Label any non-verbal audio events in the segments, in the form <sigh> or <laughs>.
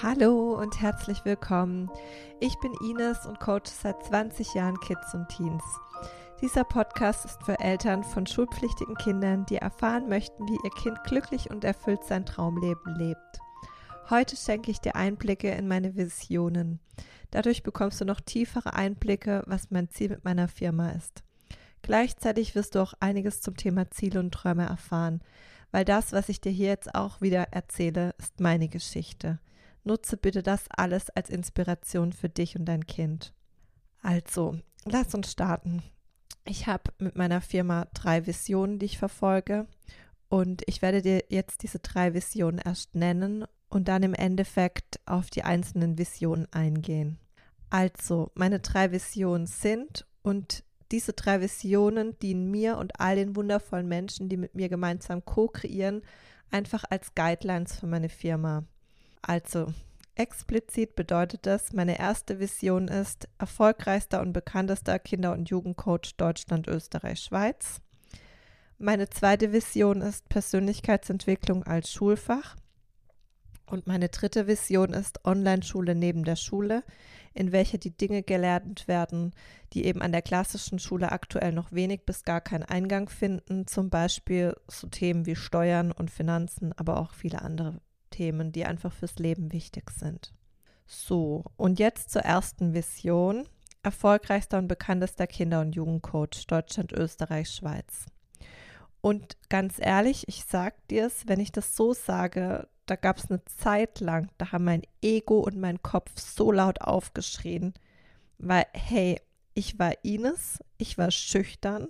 Hallo und herzlich willkommen. Ich bin Ines und coache seit 20 Jahren Kids und Teens. Dieser Podcast ist für Eltern von schulpflichtigen Kindern, die erfahren möchten, wie ihr Kind glücklich und erfüllt sein Traumleben lebt. Heute schenke ich dir Einblicke in meine Visionen. Dadurch bekommst du noch tiefere Einblicke, was mein Ziel mit meiner Firma ist. Gleichzeitig wirst du auch einiges zum Thema Ziele und Träume erfahren, weil das, was ich dir hier jetzt auch wieder erzähle, ist meine Geschichte. Nutze bitte das alles als Inspiration für dich und dein Kind. Also, lass uns starten. Ich habe mit meiner Firma drei Visionen, die ich verfolge. Und ich werde dir jetzt diese drei Visionen erst nennen und dann im Endeffekt auf die einzelnen Visionen eingehen. Also, meine drei Visionen sind und diese drei Visionen dienen mir und all den wundervollen Menschen, die mit mir gemeinsam co-kreieren, einfach als Guidelines für meine Firma. Also, explizit bedeutet das, meine erste Vision ist erfolgreichster und bekanntester Kinder- und Jugendcoach Deutschland, Österreich, Schweiz. Meine zweite Vision ist Persönlichkeitsentwicklung als Schulfach. Und meine dritte Vision ist Online-Schule neben der Schule, in welcher die Dinge gelernt werden, die eben an der klassischen Schule aktuell noch wenig bis gar keinen Eingang finden, zum Beispiel so Themen wie Steuern und Finanzen, aber auch viele andere Themen, die einfach fürs Leben wichtig sind. So, und jetzt zur ersten Vision. Erfolgreichster und bekanntester Kinder- und Jugendcoach Deutschland, Österreich, Schweiz. Und ganz ehrlich, ich sag dir es, wenn ich das so sage, da gab es eine Zeit lang, da haben mein Ego und mein Kopf so laut aufgeschrien, weil, hey, ich war Ines, ich war schüchtern,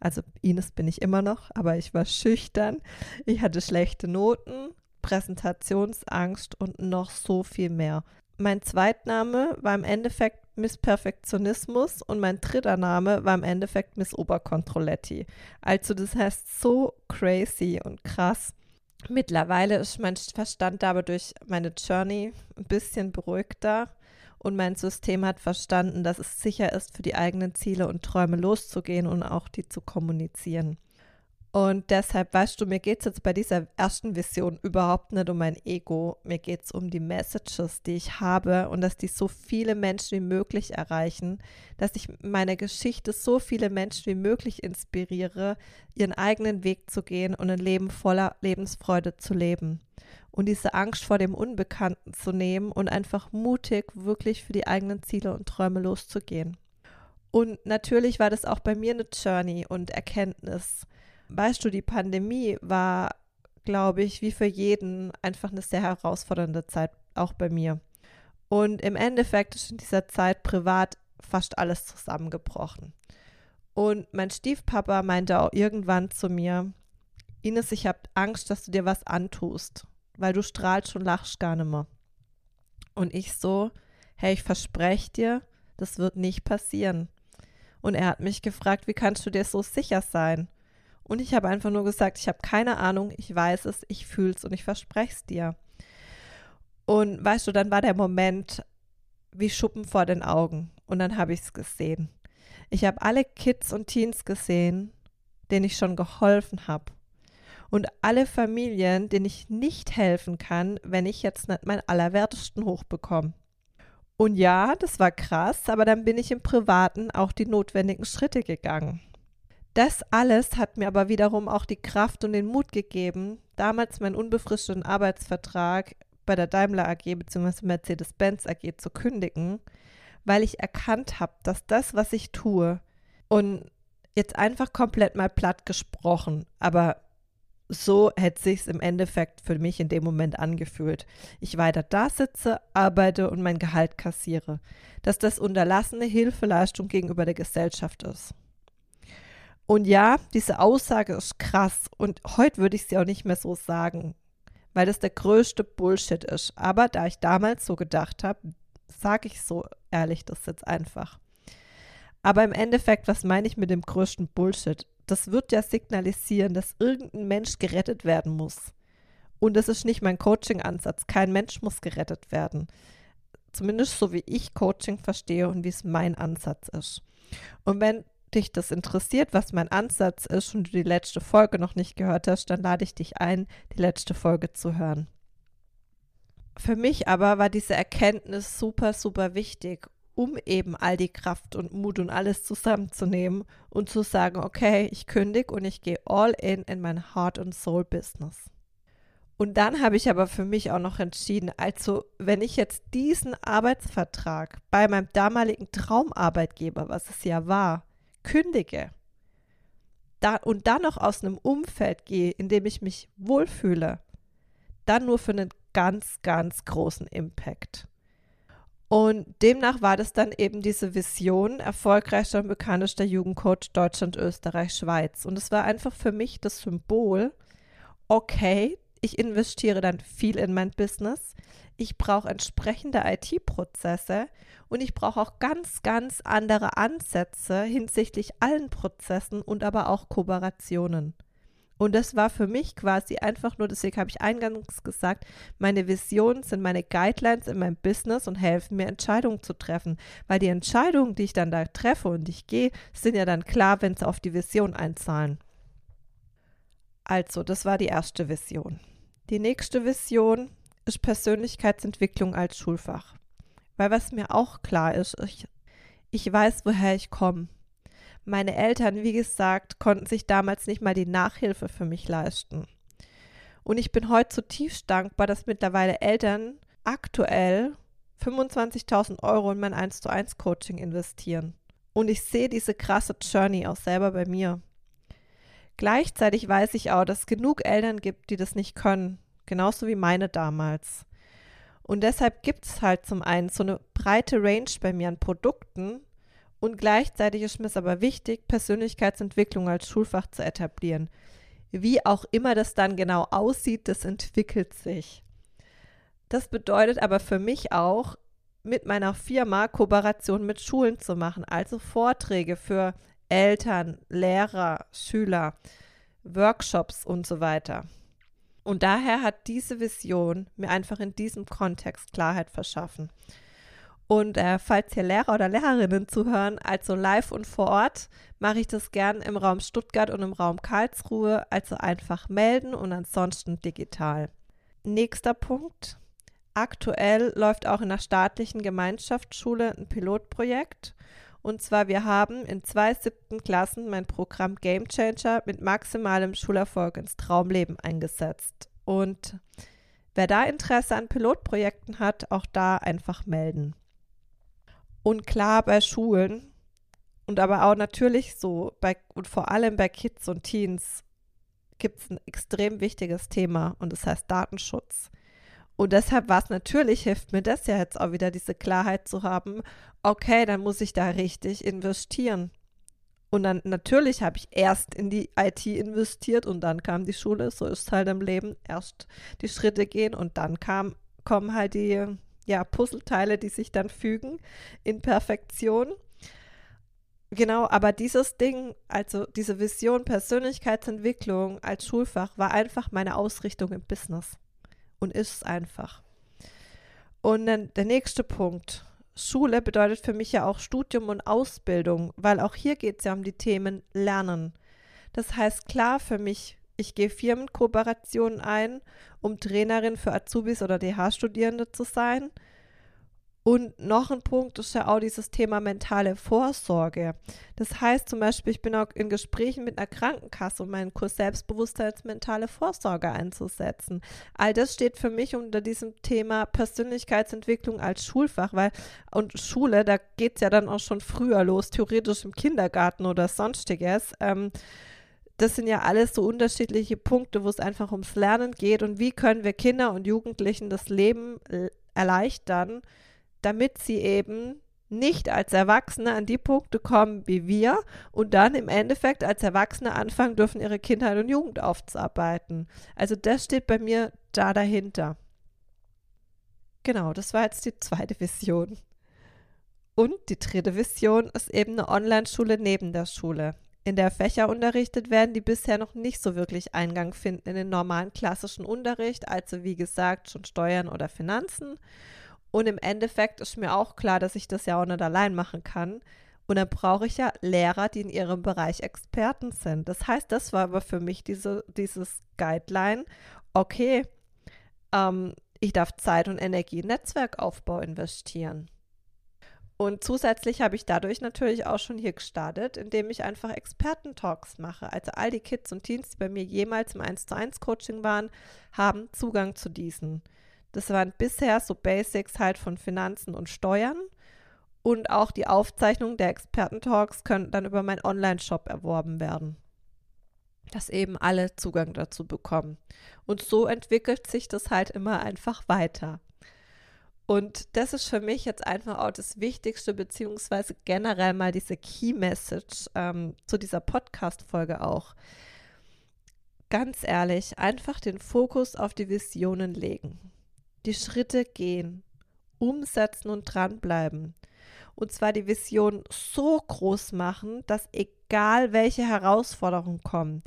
also Ines bin ich immer noch, aber ich war schüchtern, ich hatte schlechte Noten, Präsentationsangst und noch so viel mehr. Mein Zweitname war im Endeffekt Miss Perfektionismus und mein dritter Name war im Endeffekt Miss Oberkontrolletti. Also das heißt so crazy und krass. Mittlerweile ist mein Verstand aber durch meine Journey ein bisschen beruhigter und mein System hat verstanden, dass es sicher ist, für die eigenen Ziele und Träume loszugehen und auch die zu kommunizieren. Und deshalb, weißt du, mir geht es jetzt bei dieser ersten Vision überhaupt nicht um mein Ego. Mir geht es um die Messages, die ich habe und dass die so viele Menschen wie möglich erreichen, dass ich meine Geschichte so viele Menschen wie möglich inspiriere, ihren eigenen Weg zu gehen und ein Leben voller Lebensfreude zu leben. Und diese Angst vor dem Unbekannten zu nehmen und einfach mutig wirklich für die eigenen Ziele und Träume loszugehen. Und natürlich war das auch bei mir eine Journey und Erkenntnis weißt du, die Pandemie war, glaube ich, wie für jeden einfach eine sehr herausfordernde Zeit, auch bei mir. Und im Endeffekt ist in dieser Zeit privat fast alles zusammengebrochen. Und mein Stiefpapa meinte auch irgendwann zu mir, Ines, ich habe Angst, dass du dir was antust, weil du strahlst und lachst gar nicht mehr. Und ich so, hey, ich verspreche dir, das wird nicht passieren. Und er hat mich gefragt, wie kannst du dir so sicher sein? Und ich habe einfach nur gesagt, ich habe keine Ahnung, ich weiß es, ich fühle es und ich verspreche es dir. Und weißt du, dann war der Moment wie Schuppen vor den Augen. Und dann habe ich es gesehen. Ich habe alle Kids und Teens gesehen, denen ich schon geholfen habe. Und alle Familien, denen ich nicht helfen kann, wenn ich jetzt nicht meinen Allerwertesten hochbekomme. Und ja, das war krass, aber dann bin ich im Privaten auch die notwendigen Schritte gegangen. Das alles hat mir aber wiederum auch die Kraft und den Mut gegeben, damals meinen unbefristeten Arbeitsvertrag bei der Daimler AG bzw. Mercedes-Benz AG zu kündigen, weil ich erkannt habe, dass das, was ich tue, und jetzt einfach komplett mal platt gesprochen, aber so hätte sich im Endeffekt für mich in dem Moment angefühlt. Ich weiter da sitze, arbeite und mein Gehalt kassiere, dass das unterlassene Hilfeleistung gegenüber der Gesellschaft ist. Und ja, diese Aussage ist krass. Und heute würde ich sie auch nicht mehr so sagen, weil das der größte Bullshit ist. Aber da ich damals so gedacht habe, sage ich so ehrlich das jetzt einfach. Aber im Endeffekt, was meine ich mit dem größten Bullshit? Das wird ja signalisieren, dass irgendein Mensch gerettet werden muss. Und das ist nicht mein Coaching-Ansatz. Kein Mensch muss gerettet werden. Zumindest so wie ich Coaching verstehe und wie es mein Ansatz ist. Und wenn dich das interessiert, was mein Ansatz ist und du die letzte Folge noch nicht gehört hast, dann lade ich dich ein, die letzte Folge zu hören. Für mich aber war diese Erkenntnis super, super wichtig, um eben all die Kraft und Mut und alles zusammenzunehmen und zu sagen, okay, ich kündige und ich gehe all in in mein Heart and Soul Business. Und dann habe ich aber für mich auch noch entschieden, also wenn ich jetzt diesen Arbeitsvertrag bei meinem damaligen Traumarbeitgeber, was es ja war, kündige da, und dann noch aus einem Umfeld gehe, in dem ich mich wohlfühle, dann nur für einen ganz, ganz großen Impact. Und demnach war das dann eben diese Vision, erfolgreichster und bekanntester Jugendcoach Deutschland, Österreich, Schweiz. Und es war einfach für mich das Symbol, okay, ich investiere dann viel in mein Business, ich brauche entsprechende IT-Prozesse und ich brauche auch ganz, ganz andere Ansätze hinsichtlich allen Prozessen und aber auch Kooperationen. Und das war für mich quasi einfach nur, deswegen habe ich eingangs gesagt, meine Visionen sind meine Guidelines in meinem Business und helfen mir, Entscheidungen zu treffen. Weil die Entscheidungen, die ich dann da treffe und ich gehe, sind ja dann klar, wenn sie auf die Vision einzahlen. Also, das war die erste Vision. Die nächste Vision ist Persönlichkeitsentwicklung als Schulfach. Weil was mir auch klar ist, ich, ich weiß, woher ich komme. Meine Eltern, wie gesagt, konnten sich damals nicht mal die Nachhilfe für mich leisten. Und ich bin heute zutiefst dankbar, dass mittlerweile Eltern aktuell 25.000 Euro in mein 1 zu 1 Coaching investieren. Und ich sehe diese krasse Journey auch selber bei mir. Gleichzeitig weiß ich auch, dass es genug Eltern gibt, die das nicht können, genauso wie meine damals. Und deshalb gibt es halt zum einen so eine breite Range bei mir an Produkten und gleichzeitig ist mir es aber wichtig, Persönlichkeitsentwicklung als Schulfach zu etablieren. Wie auch immer das dann genau aussieht, das entwickelt sich. Das bedeutet aber für mich auch, mit meiner Firma Kooperation mit Schulen zu machen, also Vorträge für Eltern, Lehrer, Schüler, Workshops und so weiter. Und daher hat diese Vision mir einfach in diesem Kontext Klarheit verschaffen. Und äh, falls hier Lehrer oder Lehrerinnen zuhören, also live und vor Ort, mache ich das gern im Raum Stuttgart und im Raum Karlsruhe, also einfach melden und ansonsten digital. Nächster Punkt. Aktuell läuft auch in der staatlichen Gemeinschaftsschule ein Pilotprojekt und zwar, wir haben in zwei siebten Klassen mein Programm Game Changer mit maximalem Schulerfolg ins Traumleben eingesetzt. Und wer da Interesse an Pilotprojekten hat, auch da einfach melden. Und klar bei Schulen und aber auch natürlich so bei und vor allem bei Kids und Teens gibt es ein extrem wichtiges Thema und das heißt Datenschutz. Und deshalb war es natürlich, hilft mir das ja jetzt auch wieder, diese Klarheit zu haben, okay, dann muss ich da richtig investieren. Und dann natürlich habe ich erst in die IT investiert und dann kam die Schule, so ist halt im Leben, erst die Schritte gehen und dann kam, kommen halt die ja, Puzzleteile, die sich dann fügen in Perfektion. Genau, aber dieses Ding, also diese Vision Persönlichkeitsentwicklung als Schulfach war einfach meine Ausrichtung im Business und ist es einfach. Und dann der nächste Punkt. Schule bedeutet für mich ja auch Studium und Ausbildung, weil auch hier geht es ja um die Themen Lernen. Das heißt klar für mich, ich gehe Firmenkooperationen ein, um Trainerin für Azubis oder DH-Studierende zu sein. Und noch ein Punkt ist ja auch dieses Thema mentale Vorsorge. Das heißt zum Beispiel, ich bin auch in Gesprächen mit einer Krankenkasse, um meinen Kurs Selbstbewusstsein als mentale Vorsorge einzusetzen. All das steht für mich unter diesem Thema Persönlichkeitsentwicklung als Schulfach, weil und Schule, da geht es ja dann auch schon früher los, theoretisch im Kindergarten oder sonstiges. Ähm, das sind ja alles so unterschiedliche Punkte, wo es einfach ums Lernen geht und wie können wir Kinder und Jugendlichen das Leben erleichtern, damit sie eben nicht als Erwachsene an die Punkte kommen wie wir und dann im Endeffekt als Erwachsene anfangen dürfen, ihre Kindheit und Jugend aufzuarbeiten. Also das steht bei mir da dahinter. Genau, das war jetzt die zweite Vision. Und die dritte Vision ist eben eine Online-Schule neben der Schule, in der Fächer unterrichtet werden, die bisher noch nicht so wirklich Eingang finden in den normalen klassischen Unterricht, also wie gesagt schon Steuern oder Finanzen und im Endeffekt ist mir auch klar, dass ich das ja auch nicht allein machen kann. Und dann brauche ich ja Lehrer, die in ihrem Bereich Experten sind. Das heißt, das war aber für mich diese, dieses Guideline. Okay, ähm, ich darf Zeit und Energie in Netzwerkaufbau investieren. Und zusätzlich habe ich dadurch natürlich auch schon hier gestartet, indem ich einfach Experten-Talks mache. Also all die Kids und Teens, die bei mir jemals im 1 zu 1 Coaching waren, haben Zugang zu diesen. Das waren bisher so Basics halt von Finanzen und Steuern. Und auch die Aufzeichnungen der Experten-Talks können dann über meinen Online-Shop erworben werden. Dass eben alle Zugang dazu bekommen. Und so entwickelt sich das halt immer einfach weiter. Und das ist für mich jetzt einfach auch das Wichtigste, beziehungsweise generell mal diese Key Message ähm, zu dieser Podcast-Folge auch. Ganz ehrlich, einfach den Fokus auf die Visionen legen, die Schritte gehen, umsetzen und dranbleiben. Und zwar die Vision so groß machen, dass egal welche Herausforderungen kommen,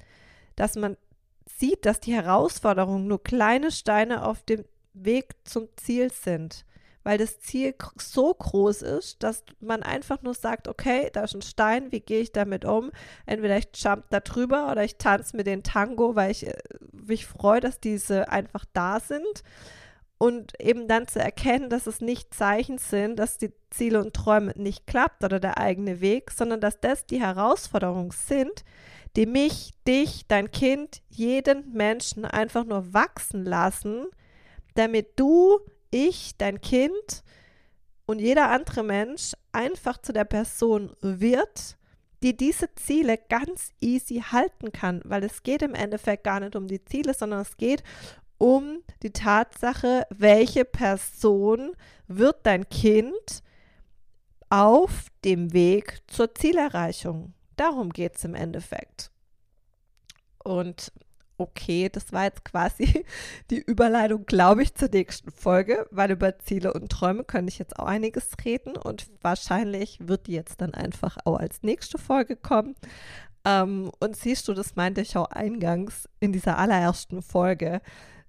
dass man sieht, dass die Herausforderungen nur kleine Steine auf dem Weg zum Ziel sind, weil das Ziel so groß ist, dass man einfach nur sagt, okay, da ist ein Stein, wie gehe ich damit um? Entweder ich jump da drüber oder ich tanze mit den Tango, weil ich äh, mich freue, dass diese einfach da sind. Und eben dann zu erkennen, dass es nicht Zeichen sind, dass die Ziele und Träume nicht klappt oder der eigene Weg, sondern dass das die Herausforderungen sind, die mich, dich, dein Kind, jeden Menschen einfach nur wachsen lassen, damit du, ich, dein Kind und jeder andere Mensch einfach zu der Person wird, die diese Ziele ganz easy halten kann, weil es geht im Endeffekt gar nicht um die Ziele, sondern es geht um die Tatsache, welche Person wird dein Kind auf dem Weg zur Zielerreichung. Darum geht es im Endeffekt. Und okay, das war jetzt quasi <laughs> die Überleitung, glaube ich, zur nächsten Folge, weil über Ziele und Träume könnte ich jetzt auch einiges reden und wahrscheinlich wird die jetzt dann einfach auch als nächste Folge kommen. Ähm, und siehst du, das meinte ich auch eingangs in dieser allerersten Folge,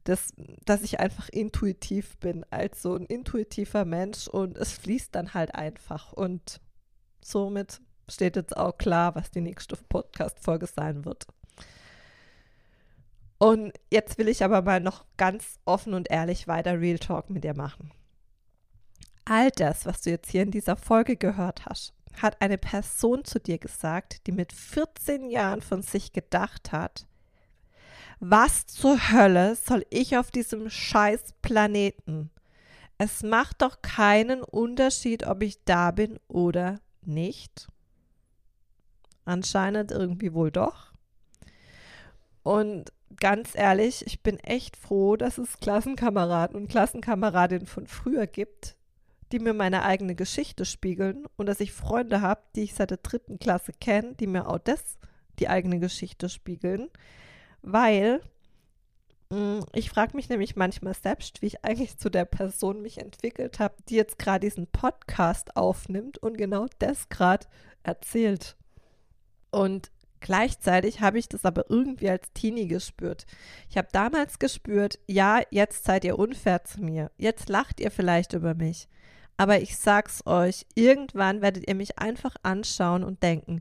dass, dass ich einfach intuitiv bin, als so ein intuitiver Mensch und es fließt dann halt einfach und somit steht jetzt auch klar, was die nächste Podcast-Folge sein wird. Und jetzt will ich aber mal noch ganz offen und ehrlich weiter Real Talk mit dir machen. All das, was du jetzt hier in dieser Folge gehört hast, hat eine Person zu dir gesagt, die mit 14 Jahren von sich gedacht hat, was zur Hölle soll ich auf diesem scheiß Planeten? Es macht doch keinen Unterschied, ob ich da bin oder nicht. Anscheinend irgendwie wohl doch. Und ganz ehrlich, ich bin echt froh, dass es Klassenkameraden und Klassenkameradinnen von früher gibt, die mir meine eigene Geschichte spiegeln und dass ich Freunde habe, die ich seit der dritten Klasse kenne, die mir auch das, die eigene Geschichte spiegeln, weil mm, ich frage mich nämlich manchmal selbst, wie ich eigentlich zu der Person mich entwickelt habe, die jetzt gerade diesen Podcast aufnimmt und genau das gerade erzählt. Und Gleichzeitig habe ich das aber irgendwie als Teenie gespürt. Ich habe damals gespürt, ja, jetzt seid ihr unfair zu mir. Jetzt lacht ihr vielleicht über mich. Aber ich sag's euch, irgendwann werdet ihr mich einfach anschauen und denken,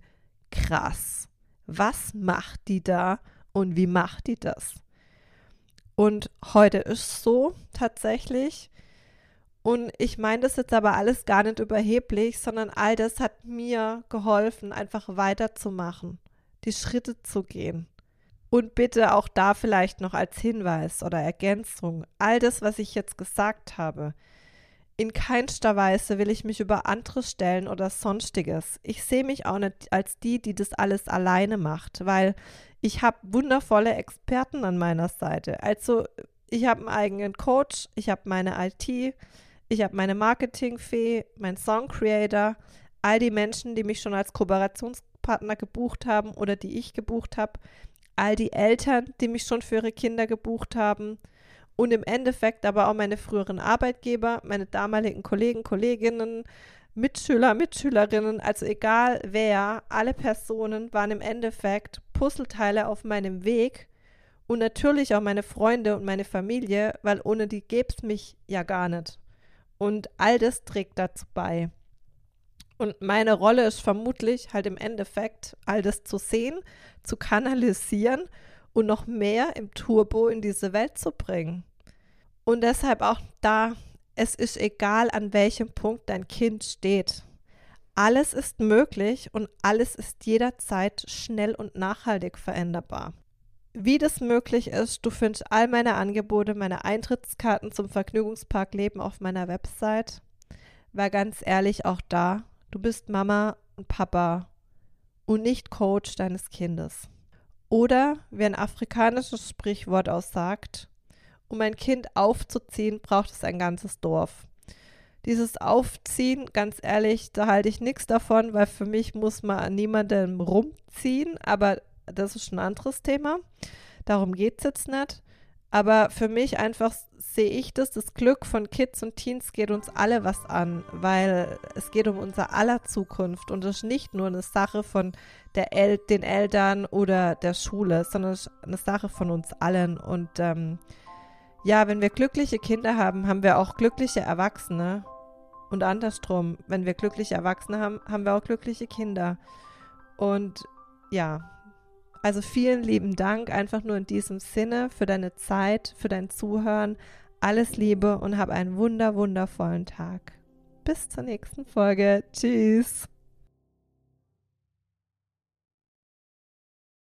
krass, was macht die da und wie macht die das? Und heute ist so tatsächlich. Und ich meine das jetzt aber alles gar nicht überheblich, sondern all das hat mir geholfen, einfach weiterzumachen die Schritte zu gehen. Und bitte auch da vielleicht noch als Hinweis oder Ergänzung, all das, was ich jetzt gesagt habe, in keinster Weise will ich mich über andere stellen oder sonstiges. Ich sehe mich auch nicht als die, die das alles alleine macht, weil ich habe wundervolle Experten an meiner Seite. Also ich habe einen eigenen Coach, ich habe meine IT, ich habe meine Marketingfee, mein Song Creator, all die Menschen, die mich schon als Kooperations Partner gebucht haben oder die ich gebucht habe, all die Eltern, die mich schon für ihre Kinder gebucht haben und im Endeffekt aber auch meine früheren Arbeitgeber, meine damaligen Kollegen, Kolleginnen, Mitschüler, Mitschülerinnen, also egal wer, alle Personen waren im Endeffekt Puzzleteile auf meinem Weg und natürlich auch meine Freunde und meine Familie, weil ohne die gäbe es mich ja gar nicht. Und all das trägt dazu bei. Und meine Rolle ist vermutlich halt im Endeffekt, all das zu sehen, zu kanalisieren und noch mehr im Turbo in diese Welt zu bringen. Und deshalb auch da, es ist egal, an welchem Punkt dein Kind steht. Alles ist möglich und alles ist jederzeit schnell und nachhaltig veränderbar. Wie das möglich ist, du findest all meine Angebote, meine Eintrittskarten zum Vergnügungspark Leben auf meiner Website. War ganz ehrlich auch da, du bist Mama und Papa und nicht Coach deines Kindes. Oder wie ein afrikanisches Sprichwort aussagt, um ein Kind aufzuziehen, braucht es ein ganzes Dorf. Dieses Aufziehen, ganz ehrlich, da halte ich nichts davon, weil für mich muss man an niemandem rumziehen, aber das ist ein anderes Thema. Darum geht es jetzt nicht. Aber für mich einfach sehe ich das, das Glück von Kids und Teens geht uns alle was an, weil es geht um unser aller Zukunft und es ist nicht nur eine Sache von der El den Eltern oder der Schule, sondern es ist eine Sache von uns allen. Und ähm, ja, wenn wir glückliche Kinder haben, haben wir auch glückliche Erwachsene. Und andersrum, wenn wir glückliche Erwachsene haben, haben wir auch glückliche Kinder. Und ja, also vielen lieben Dank einfach nur in diesem Sinne für deine Zeit, für dein Zuhören. Alles Liebe und hab einen wunder, wundervollen Tag. Bis zur nächsten Folge. Tschüss.